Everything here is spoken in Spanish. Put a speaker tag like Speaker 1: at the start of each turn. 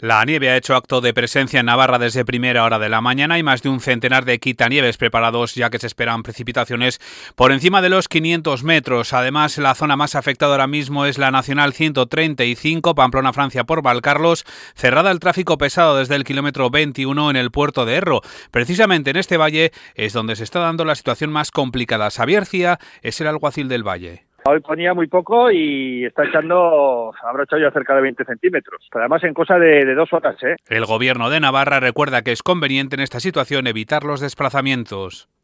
Speaker 1: La nieve ha hecho acto de presencia en Navarra desde primera hora de la mañana y más de un centenar de quitanieves preparados ya que se esperan precipitaciones por encima de los 500 metros. Además, la zona más afectada ahora mismo es la Nacional 135 Pamplona-Francia por Valcarlos, cerrada al tráfico pesado desde el kilómetro 21 en el puerto de Erro. Precisamente en este valle es donde se está dando la situación más complicada. Xavier es el alguacil del valle.
Speaker 2: Hoy ponía muy poco y está echando, habrá echado ya cerca de 20 centímetros, pero además en cosa de, de dos horas. ¿eh?
Speaker 1: El gobierno de Navarra recuerda que es conveniente en esta situación evitar los desplazamientos.